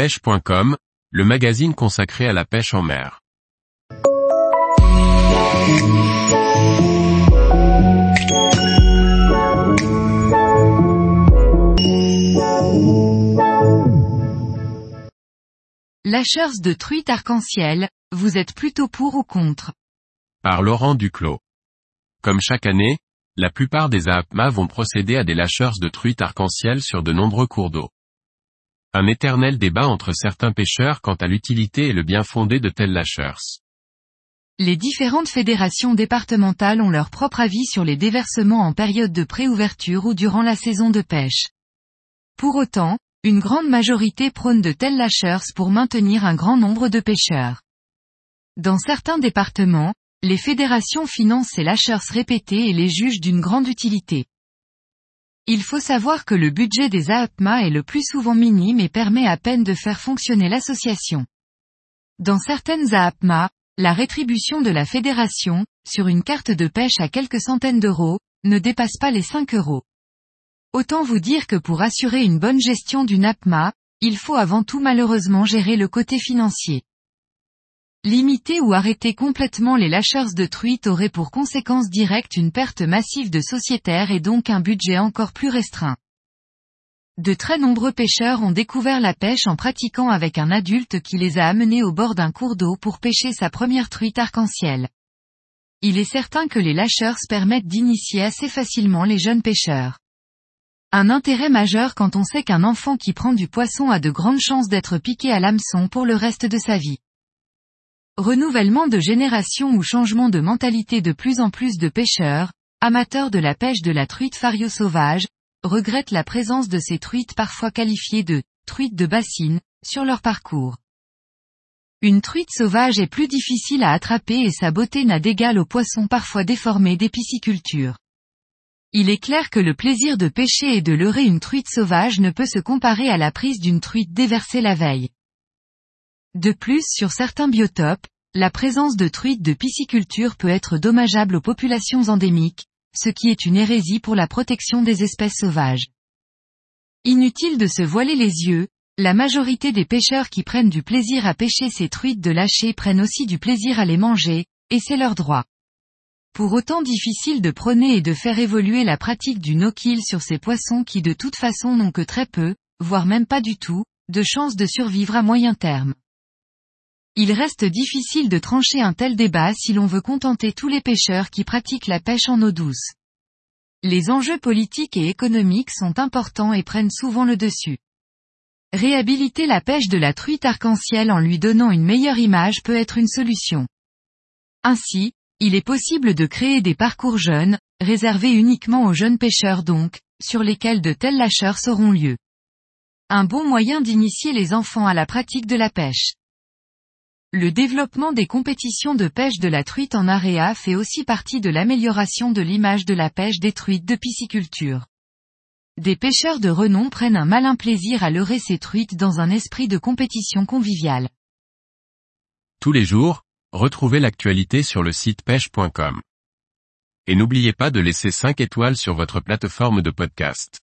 pêche.com, le magazine consacré à la pêche en mer. Lâcheurs de truites arc-en-ciel, vous êtes plutôt pour ou contre? Par Laurent Duclos. Comme chaque année, la plupart des AAPMA vont procéder à des lâcheurs de truites arc-en-ciel sur de nombreux cours d'eau. Un éternel débat entre certains pêcheurs quant à l'utilité et le bien fondé de tels lâcheurs. Les différentes fédérations départementales ont leur propre avis sur les déversements en période de préouverture ou durant la saison de pêche. Pour autant, une grande majorité prône de tels lâcheurs pour maintenir un grand nombre de pêcheurs. Dans certains départements, les fédérations financent ces lâcheurs répétés et les jugent d'une grande utilité. Il faut savoir que le budget des AAPMA est le plus souvent minime et permet à peine de faire fonctionner l'association. Dans certaines AAPMA, la rétribution de la fédération, sur une carte de pêche à quelques centaines d'euros, ne dépasse pas les 5 euros. Autant vous dire que pour assurer une bonne gestion d'une APMA, il faut avant tout malheureusement gérer le côté financier. Limiter ou arrêter complètement les lâcheurs de truites aurait pour conséquence directe une perte massive de sociétaires et donc un budget encore plus restreint. De très nombreux pêcheurs ont découvert la pêche en pratiquant avec un adulte qui les a amenés au bord d'un cours d'eau pour pêcher sa première truite arc-en-ciel. Il est certain que les lâcheurs permettent d'initier assez facilement les jeunes pêcheurs. Un intérêt majeur quand on sait qu'un enfant qui prend du poisson a de grandes chances d'être piqué à l'hameçon pour le reste de sa vie. Renouvellement de génération ou changement de mentalité de plus en plus de pêcheurs, amateurs de la pêche de la truite fario sauvage, regrettent la présence de ces truites parfois qualifiées de truites de bassine, sur leur parcours. Une truite sauvage est plus difficile à attraper et sa beauté n'a d'égal aux poissons parfois déformés des piscicultures. Il est clair que le plaisir de pêcher et de leurrer une truite sauvage ne peut se comparer à la prise d'une truite déversée la veille. De plus sur certains biotopes, la présence de truites de pisciculture peut être dommageable aux populations endémiques, ce qui est une hérésie pour la protection des espèces sauvages. Inutile de se voiler les yeux, la majorité des pêcheurs qui prennent du plaisir à pêcher ces truites de lâcher prennent aussi du plaisir à les manger, et c'est leur droit. Pour autant difficile de prôner et de faire évoluer la pratique du no-kill sur ces poissons qui de toute façon n'ont que très peu, voire même pas du tout, de chances de survivre à moyen terme. Il reste difficile de trancher un tel débat si l'on veut contenter tous les pêcheurs qui pratiquent la pêche en eau douce. Les enjeux politiques et économiques sont importants et prennent souvent le dessus. Réhabiliter la pêche de la truite arc-en-ciel en lui donnant une meilleure image peut être une solution. Ainsi, il est possible de créer des parcours jeunes, réservés uniquement aux jeunes pêcheurs donc, sur lesquels de tels lâcheurs auront lieu. Un bon moyen d'initier les enfants à la pratique de la pêche. Le développement des compétitions de pêche de la truite en aréa fait aussi partie de l'amélioration de l'image de la pêche des truites de pisciculture. Des pêcheurs de renom prennent un malin plaisir à leurrer ces truites dans un esprit de compétition conviviale. Tous les jours, retrouvez l'actualité sur le site pêche.com. Et n'oubliez pas de laisser 5 étoiles sur votre plateforme de podcast.